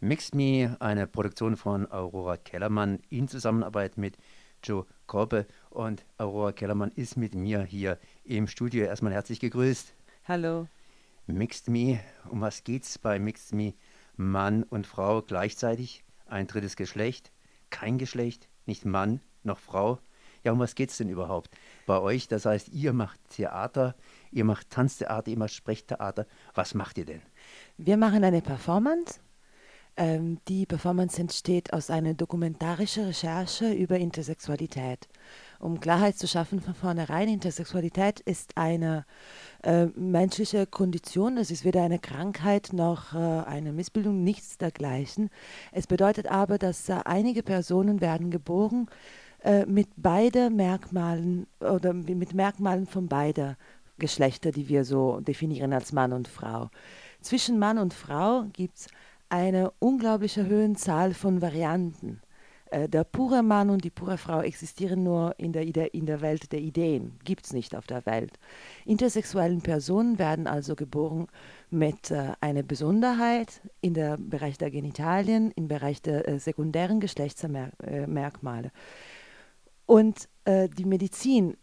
Mixed Me, eine Produktion von Aurora Kellermann in Zusammenarbeit mit Joe Korpe. Und Aurora Kellermann ist mit mir hier im Studio. Erstmal herzlich gegrüßt. Hallo. Mixed Me, um was geht's bei Mixed Me? Mann und Frau gleichzeitig, ein drittes Geschlecht, kein Geschlecht, nicht Mann noch Frau. Ja, um was geht's denn überhaupt bei euch? Das heißt, ihr macht Theater, ihr macht Tanztheater, ihr macht Sprechtheater. Was macht ihr denn? Wir machen eine Performance ähm, die Performance entsteht aus einer dokumentarischen Recherche über Intersexualität. Um Klarheit zu schaffen von vornherein, Intersexualität ist eine äh, menschliche Kondition, es ist weder eine Krankheit noch äh, eine Missbildung, nichts dergleichen. Es bedeutet aber, dass äh, einige Personen werden geboren äh, mit beiden Merkmalen oder mit Merkmalen von beider Geschlechter, die wir so definieren als Mann und Frau. Zwischen Mann und Frau gibt es eine unglaubliche Höhenzahl von Varianten. Äh, der pure Mann und die pure Frau existieren nur in der, in der Welt der Ideen, gibt es nicht auf der Welt. Intersexuellen Personen werden also geboren mit äh, einer Besonderheit in der Bereich der Genitalien, im Bereich der äh, sekundären Geschlechtsmerkmale. Und die Medizin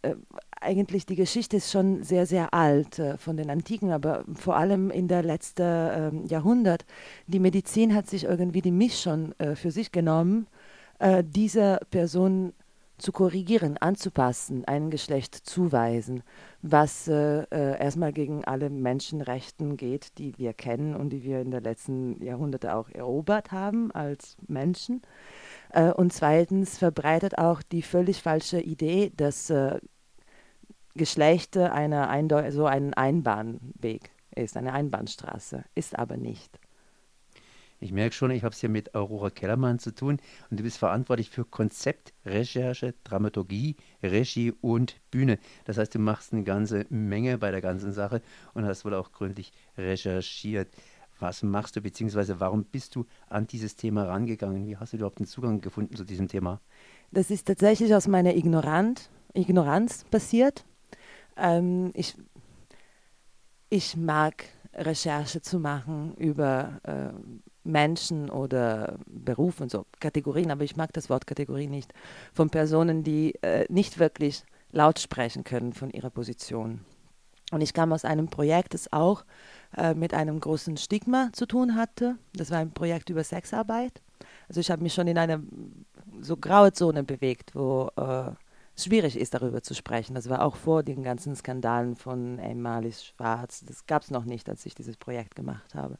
eigentlich die Geschichte ist schon sehr, sehr alt äh, von den Antiken, aber vor allem in der letzten äh, Jahrhundert. Die Medizin hat sich irgendwie die Mischung äh, für sich genommen, äh, diese Person zu korrigieren, anzupassen, ein Geschlecht zuweisen, was äh, äh, erstmal gegen alle Menschenrechten geht, die wir kennen und die wir in den letzten Jahrhunderten auch erobert haben als Menschen. und zweitens verbreitet auch die völlig falsche Idee, dass Geschlechter eine so ein Einbahnweg ist, eine Einbahnstraße, ist aber nicht. Ich merke schon, ich habe es hier mit Aurora Kellermann zu tun und du bist verantwortlich für Konzept, Recherche, Dramaturgie, Regie und Bühne. Das heißt, du machst eine ganze Menge bei der ganzen Sache und hast wohl auch gründlich recherchiert. Was machst du, beziehungsweise warum bist du an dieses Thema rangegangen? Wie hast du überhaupt einen Zugang gefunden zu diesem Thema? Das ist tatsächlich aus meiner Ignorant, Ignoranz passiert. Ähm, ich, ich mag Recherche zu machen über äh, Menschen oder Berufe und so, Kategorien, aber ich mag das Wort Kategorie nicht, von Personen, die äh, nicht wirklich laut sprechen können von ihrer Position. Und ich kam aus einem Projekt, das auch äh, mit einem großen Stigma zu tun hatte. Das war ein Projekt über Sexarbeit. Also ich habe mich schon in einer so graue Zone bewegt, wo äh, schwierig ist, darüber zu sprechen. Das war auch vor den ganzen Skandalen von Emalis Schwarz. Das gab es noch nicht, als ich dieses Projekt gemacht habe.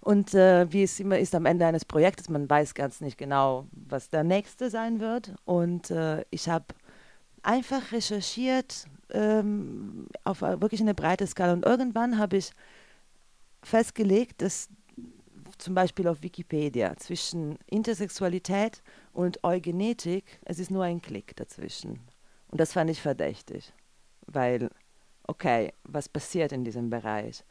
Und äh, wie es immer ist am Ende eines Projektes, man weiß ganz nicht genau, was der nächste sein wird. Und äh, ich habe einfach recherchiert ähm, auf wirklich eine breite Skala. Und irgendwann habe ich festgelegt, dass zum Beispiel auf Wikipedia zwischen Intersexualität und Eugenetik, es ist nur ein Klick dazwischen. Und das fand ich verdächtig, weil, okay, was passiert in diesem Bereich?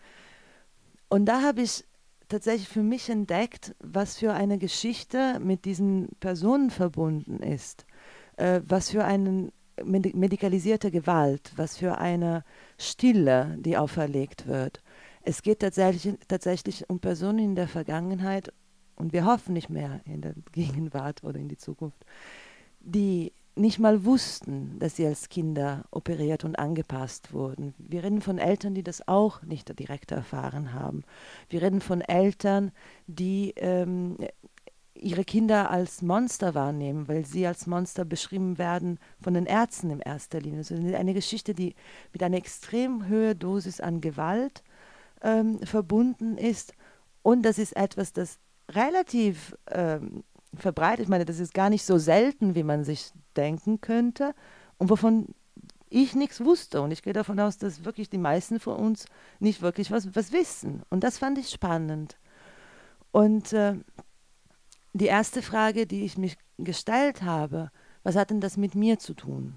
Und da habe ich tatsächlich für mich entdeckt, was für eine Geschichte mit diesen Personen verbunden ist, äh, was für eine medikalisierte Gewalt, was für eine Stille, die auferlegt wird. Es geht tatsächlich, tatsächlich um Personen in der Vergangenheit und wir hoffen nicht mehr in der Gegenwart oder in die Zukunft, die nicht mal wussten, dass sie als Kinder operiert und angepasst wurden. Wir reden von Eltern, die das auch nicht direkt erfahren haben. Wir reden von Eltern, die ähm, ihre Kinder als Monster wahrnehmen, weil sie als Monster beschrieben werden von den Ärzten in erster Linie. Also eine Geschichte, die mit einer extrem hohen Dosis an Gewalt ähm, verbunden ist. Und das ist etwas, das relativ ähm, verbreitet, ich meine, das ist gar nicht so selten, wie man sich denken könnte und wovon ich nichts wusste. Und ich gehe davon aus, dass wirklich die meisten von uns nicht wirklich was, was wissen. Und das fand ich spannend. Und äh, die erste Frage, die ich mich gestellt habe, was hat denn das mit mir zu tun?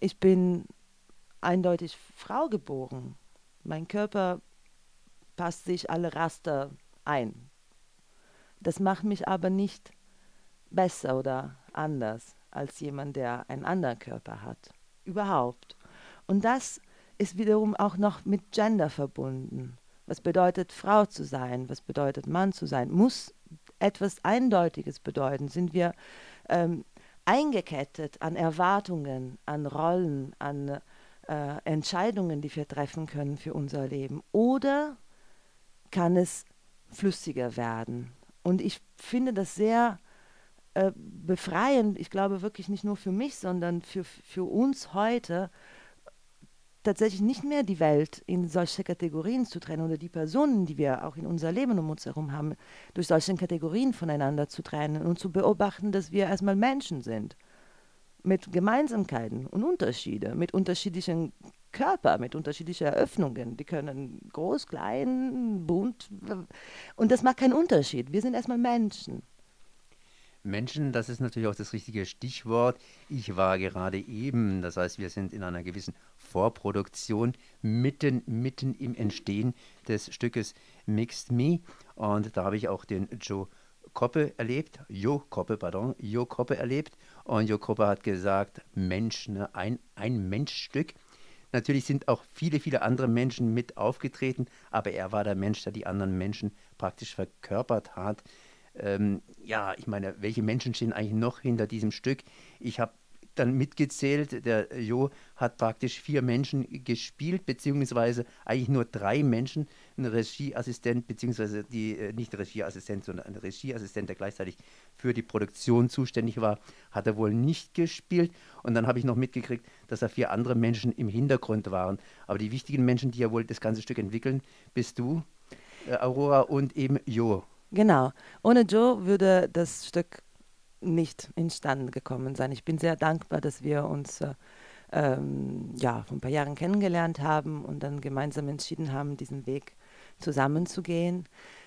Ich bin eindeutig Frau geboren. Mein Körper passt sich alle Raster ein. Das macht mich aber nicht besser oder anders als jemand, der einen anderen Körper hat. Überhaupt. Und das ist wiederum auch noch mit Gender verbunden. Was bedeutet Frau zu sein? Was bedeutet Mann zu sein? Muss etwas Eindeutiges bedeuten? Sind wir ähm, eingekettet an Erwartungen, an Rollen, an äh, Entscheidungen, die wir treffen können für unser Leben? Oder kann es flüssiger werden? Und ich finde das sehr äh, befreiend, ich glaube wirklich nicht nur für mich, sondern für, für uns heute, tatsächlich nicht mehr die Welt in solche Kategorien zu trennen oder die Personen, die wir auch in unser Leben um uns herum haben, durch solche Kategorien voneinander zu trennen und zu beobachten, dass wir erstmal Menschen sind mit Gemeinsamkeiten und Unterschiede, mit unterschiedlichen Körper, mit unterschiedlichen Eröffnungen. Die können groß, klein, bunt und das macht keinen Unterschied. Wir sind erstmal Menschen. Menschen, das ist natürlich auch das richtige Stichwort. Ich war gerade eben, das heißt, wir sind in einer gewissen Vorproduktion, mitten, mitten im Entstehen des Stückes Mixed Me. Und da habe ich auch den Joe Koppe erlebt, Jo Koppe, pardon, Jo Koppe erlebt. Und Jo Koppe hat gesagt, Mensch, ne, ein, ein Menschstück. Natürlich sind auch viele, viele andere Menschen mit aufgetreten, aber er war der Mensch, der die anderen Menschen praktisch verkörpert hat ähm, ja, ich meine, welche Menschen stehen eigentlich noch hinter diesem Stück? Ich habe dann mitgezählt, der Jo hat praktisch vier Menschen gespielt, beziehungsweise eigentlich nur drei Menschen, ein Regieassistent, beziehungsweise die, äh, nicht Regieassistent, sondern ein Regieassistent, der gleichzeitig für die Produktion zuständig war, hat er wohl nicht gespielt. Und dann habe ich noch mitgekriegt, dass da vier andere Menschen im Hintergrund waren. Aber die wichtigen Menschen, die ja wohl das ganze Stück entwickeln, bist du, äh, Aurora und eben Jo. Genau. Ohne Joe würde das Stück nicht instande gekommen sein. Ich bin sehr dankbar, dass wir uns äh, ähm, ja, vor ein paar Jahren kennengelernt haben und dann gemeinsam entschieden haben, diesen Weg zusammenzugehen.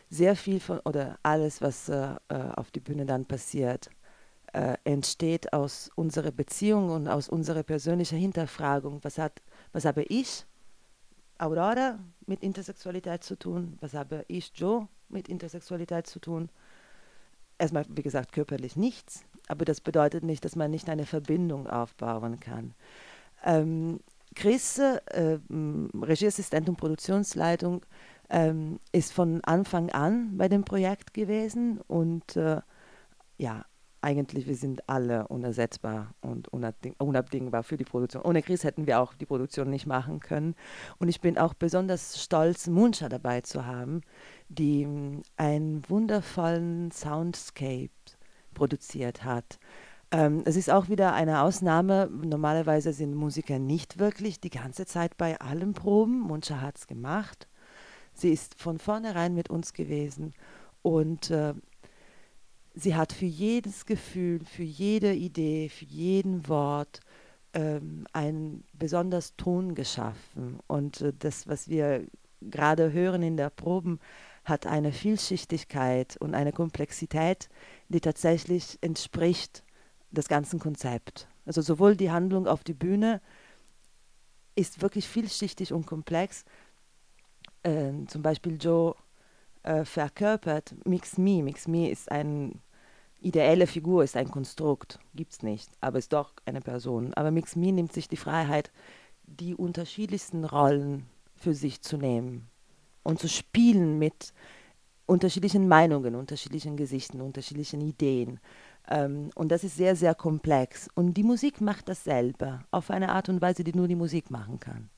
Sehr viel von, oder alles, was äh, äh auf die Bühne dann passiert, äh, entsteht aus unserer Beziehung und aus unserer persönlichen Hinterfragung. Was, hat, was habe ich, Aurora, mit Intersexualität zu tun? Was habe ich, Joe, mit Intersexualität zu tun. Erstmal, wie gesagt, körperlich nichts, aber das bedeutet nicht, dass man nicht eine Verbindung aufbauen kann. Ähm, Chris, äh, Regieassistent und Produktionsleitung, ähm, ist von Anfang an bei dem Projekt gewesen und äh, ja, eigentlich, wir sind alle unersetzbar und unabdingbar für die Produktion. Ohne Chris hätten wir auch die Produktion nicht machen können. Und ich bin auch besonders stolz, Muncha dabei zu haben, die hm, einen wundervollen Soundscape produziert hat. Ähm, es ist auch wieder eine Ausnahme. Normalerweise sind Musiker nicht wirklich die ganze Zeit bei allen Proben. Muncha hat es gemacht. Sie ist von vornherein mit uns gewesen und äh, sie hat für jedes Gefühl, für jede Idee, für jeden Wort ähm, einen besonders Ton geschaffen. Und äh, das, was wir gerade hören in der Proben, hat eine Vielschichtigkeit und eine Komplexität, die tatsächlich entspricht des ganzen Konzept. Also sowohl die Handlung auf die Bühne ist wirklich vielschichtig und komplex. Äh, zum Beispiel Joe äh, verkörpert Mix Me. Mix Me ist eine ideelle Figur, ist ein Konstrukt, gibt es nicht, aber ist doch eine Person. Aber Mix Me nimmt sich die Freiheit, die unterschiedlichsten Rollen für sich zu nehmen und zu spielen mit unterschiedlichen Meinungen, unterschiedlichen Gesichten, unterschiedlichen Ideen. Ähm, und das ist sehr, sehr komplex. Und die Musik macht dasselbe, auf eine Art und Weise, die nur die Musik machen kann.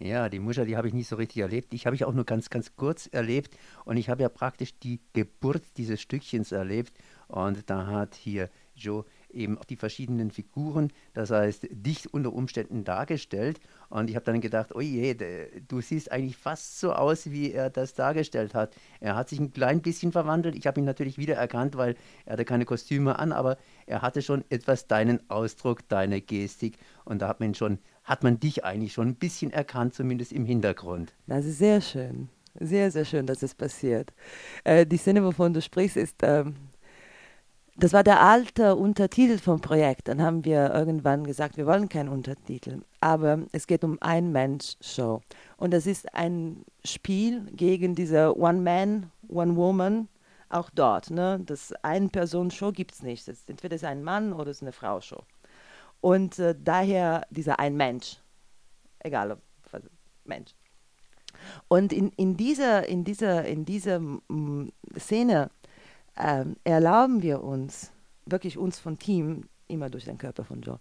Ja, die Muscha, die habe ich nicht so richtig erlebt. Ich habe ich auch nur ganz, ganz kurz erlebt. Und ich habe ja praktisch die Geburt dieses Stückchens erlebt. Und da hat hier Joe eben die verschiedenen Figuren, das heißt dich unter Umständen dargestellt. Und ich habe dann gedacht, oh je, du siehst eigentlich fast so aus, wie er das dargestellt hat. Er hat sich ein klein bisschen verwandelt. Ich habe ihn natürlich wieder erkannt, weil er hatte keine Kostüme an, aber er hatte schon etwas deinen Ausdruck, deine Gestik. Und da hat man schon, hat man dich eigentlich schon ein bisschen erkannt, zumindest im Hintergrund. Das ist sehr schön. Sehr, sehr schön, dass es passiert. Äh, die Szene, wovon du sprichst, ist ähm, das war der alte Untertitel vom Projekt. Dann haben wir irgendwann gesagt, wir wollen keinen Untertitel. Aber es geht um Ein-Mensch-Show. Und das ist ein Spiel gegen diese One-Man, One-Woman, auch dort. Ne? Das Ein-Person-Show gibt es nicht. Das ist entweder ist ein Mann oder es ist eine Frau-Show. Und äh, daher dieser Ein-Mensch. Egal, ob Mensch. Und in, in dieser, in dieser, in dieser Szene ähm, erlauben wir uns, wirklich uns von Team, immer durch den Körper von Joe,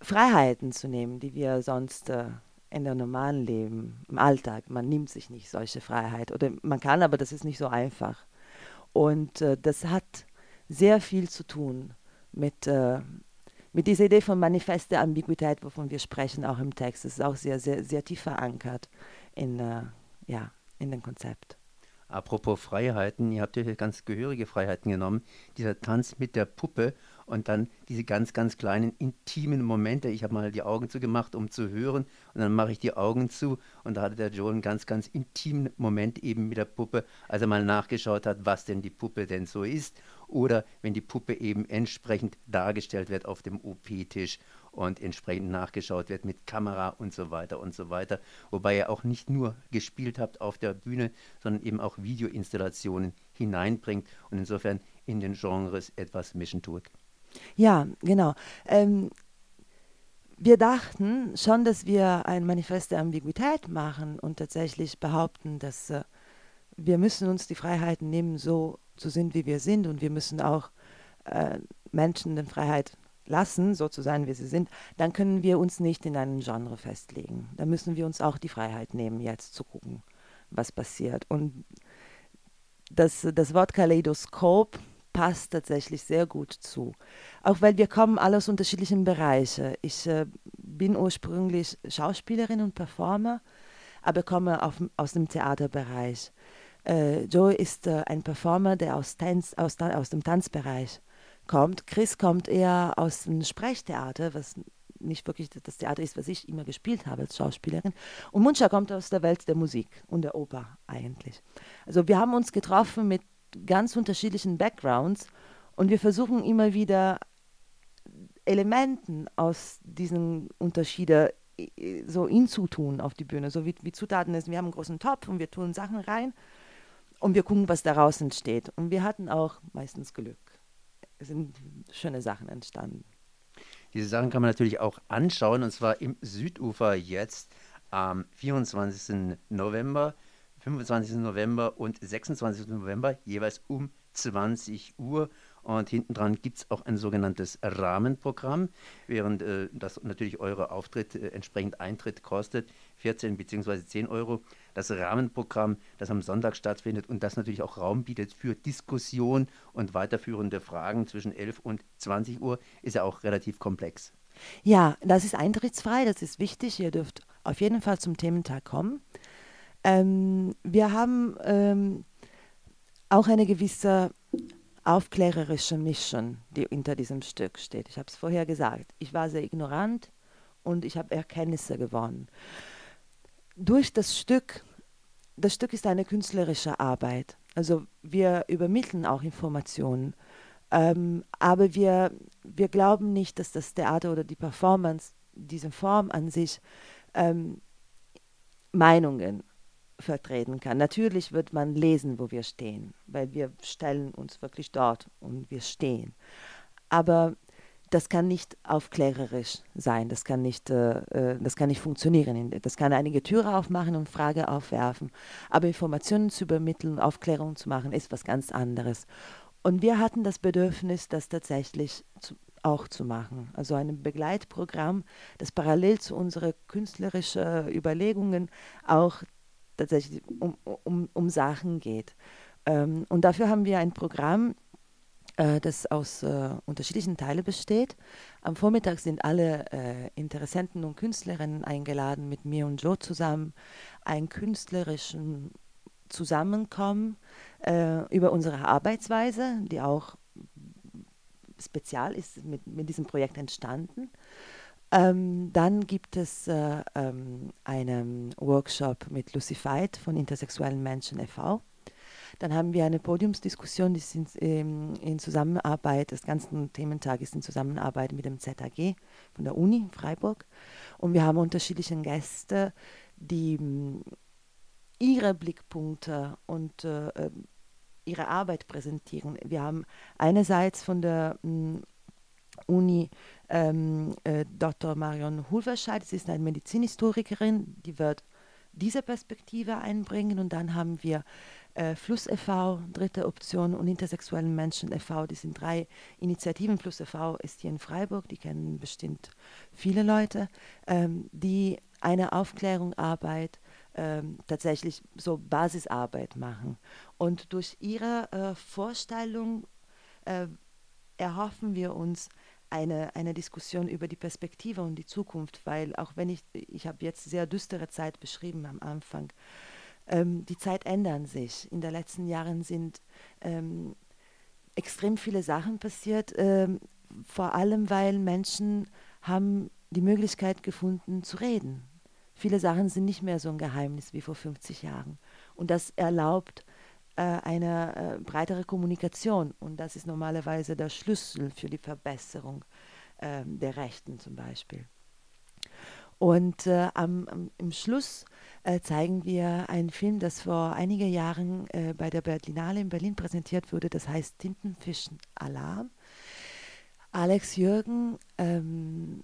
Freiheiten zu nehmen, die wir sonst äh, in der normalen Leben, im Alltag, man nimmt sich nicht solche Freiheit. Oder man kann, aber das ist nicht so einfach. Und äh, das hat sehr viel zu tun mit, äh, mit dieser Idee von manifester Ambiguität, wovon wir sprechen, auch im Text. Ist auch sehr, sehr, sehr tief verankert in, äh, ja, in dem Konzept. Apropos Freiheiten, ihr habt ja hier ganz gehörige Freiheiten genommen. Dieser Tanz mit der Puppe und dann diese ganz, ganz kleinen intimen Momente. Ich habe mal die Augen zugemacht, um zu hören und dann mache ich die Augen zu und da hatte der Joel einen ganz, ganz intimen Moment eben mit der Puppe, als er mal nachgeschaut hat, was denn die Puppe denn so ist oder wenn die Puppe eben entsprechend dargestellt wird auf dem OP-Tisch und entsprechend nachgeschaut wird mit Kamera und so weiter und so weiter. Wobei ihr auch nicht nur gespielt habt auf der Bühne, sondern eben auch Videoinstallationen hineinbringt und insofern in den Genres etwas mischen tut. Ja, genau. Ähm, wir dachten schon, dass wir ein Manifest der Ambiguität machen und tatsächlich behaupten, dass äh, wir müssen uns die Freiheiten nehmen, so zu sind, wie wir sind und wir müssen auch äh, Menschen die Freiheit lassen, so zu sein, wie sie sind, dann können wir uns nicht in einem Genre festlegen. Da müssen wir uns auch die Freiheit nehmen, jetzt zu gucken, was passiert. Und das, das Wort Kaleidoskop passt tatsächlich sehr gut zu. Auch weil wir kommen alle aus unterschiedlichen Bereichen. Ich äh, bin ursprünglich Schauspielerin und Performer, aber komme auf, aus dem Theaterbereich. Äh, Joe ist äh, ein Performer, der aus, Tanz, aus, aus dem Tanzbereich kommt. Chris kommt eher aus dem Sprechtheater, was nicht wirklich das Theater ist, was ich immer gespielt habe als Schauspielerin. Und Muncha kommt aus der Welt der Musik und der Oper eigentlich. Also wir haben uns getroffen mit ganz unterschiedlichen Backgrounds und wir versuchen immer wieder Elementen aus diesen Unterschieden so hinzutun auf die Bühne, so wie, wie Zutaten ist. Wir haben einen großen Topf und wir tun Sachen rein und wir gucken, was daraus entsteht. Und wir hatten auch meistens Glück. Es sind schöne Sachen entstanden. Diese Sachen kann man natürlich auch anschauen und zwar im Südufer jetzt am 24. November 25. November und 26. November, jeweils um 20 Uhr. Und hinten dran gibt es auch ein sogenanntes Rahmenprogramm, während äh, das natürlich eure Auftritt äh, entsprechend Eintritt kostet, 14 bzw. 10 Euro. Das Rahmenprogramm, das am Sonntag stattfindet und das natürlich auch Raum bietet für Diskussion und weiterführende Fragen zwischen 11 und 20 Uhr, ist ja auch relativ komplex. Ja, das ist eintrittsfrei, das ist wichtig. Ihr dürft auf jeden Fall zum Thementag kommen. Ähm, wir haben ähm, auch eine gewisse aufklärerische Mission, die hinter diesem Stück steht. Ich habe es vorher gesagt. Ich war sehr ignorant und ich habe Erkenntnisse gewonnen. Durch das Stück, das Stück ist eine künstlerische Arbeit. Also wir übermitteln auch Informationen. Ähm, aber wir, wir glauben nicht, dass das Theater oder die Performance, diese Form an sich, ähm, Meinungen vertreten kann. Natürlich wird man lesen, wo wir stehen, weil wir stellen uns wirklich dort und wir stehen. Aber das kann nicht aufklärerisch sein, das kann nicht, äh, äh das kann nicht funktionieren. Das kann einige Türe aufmachen und Frage aufwerfen. Aber Informationen zu übermitteln, Aufklärung zu machen, ist was ganz anderes. Und wir hatten das Bedürfnis, das tatsächlich zu, auch zu machen. Also ein Begleitprogramm, das parallel zu unseren künstlerischen Überlegungen auch tatsächlich um, um, um Sachen geht. Ähm, und dafür haben wir ein Programm, äh, das aus äh, unterschiedlichen Teilen besteht. Am Vormittag sind alle äh, Interessenten und Künstlerinnen eingeladen, mit mir und Joe zusammen ein künstlerischen Zusammenkommen äh, über unsere Arbeitsweise, die auch spezial ist mit, mit diesem Projekt entstanden. Ähm, dann gibt es äh, ähm, einen Workshop mit Lucy Veit von Intersexuellen Menschen e.V. Dann haben wir eine Podiumsdiskussion, die in, ähm, in, Zusammenarbeit, das ganze Thementag ist in Zusammenarbeit mit dem ZAG von der Uni Freiburg. Und wir haben unterschiedliche Gäste, die mh, ihre Blickpunkte und äh, ähm, ihre Arbeit präsentieren. Wir haben einerseits von der mh, Uni ähm, äh, Dr. Marion Hulverscheid. Sie ist eine Medizinhistorikerin, die wird diese Perspektive einbringen. Und dann haben wir äh, Fluss e.V., dritte Option und Intersexuellen Menschen e.V. Die sind drei Initiativen. Fluss e.V. ist hier in Freiburg, die kennen bestimmt viele Leute, ähm, die eine Aufklärungsarbeit ähm, tatsächlich so Basisarbeit machen. Und durch ihre äh, Vorstellung äh, erhoffen wir uns eine, eine Diskussion über die Perspektive und die Zukunft, weil auch wenn ich, ich habe jetzt sehr düstere Zeit beschrieben am Anfang, ähm, die Zeit ändern sich. In den letzten Jahren sind ähm, extrem viele Sachen passiert, ähm, vor allem weil Menschen haben die Möglichkeit gefunden zu reden. Viele Sachen sind nicht mehr so ein Geheimnis wie vor 50 Jahren. Und das erlaubt äh, eine äh, breitere Kommunikation. Und das ist normalerweise der Schlüssel für die Verbesserung äh, der Rechten zum Beispiel. Und äh, am, am, im Schluss zeigen wir einen Film, das vor einigen Jahren bei der Berlinale in Berlin präsentiert wurde. Das heißt Tintenfischen Alarm. Alex Jürgen, ähm,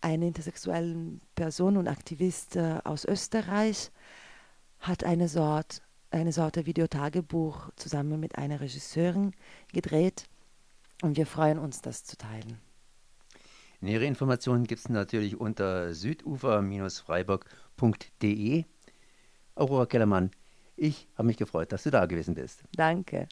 eine intersexuelle Person und Aktivist aus Österreich, hat eine Sorte, eine Sorte Videotagebuch zusammen mit einer Regisseurin gedreht und wir freuen uns, das zu teilen. Nähere Informationen gibt es natürlich unter südufer-freiburg.de. Aurora Kellermann, ich habe mich gefreut, dass du da gewesen bist. Danke.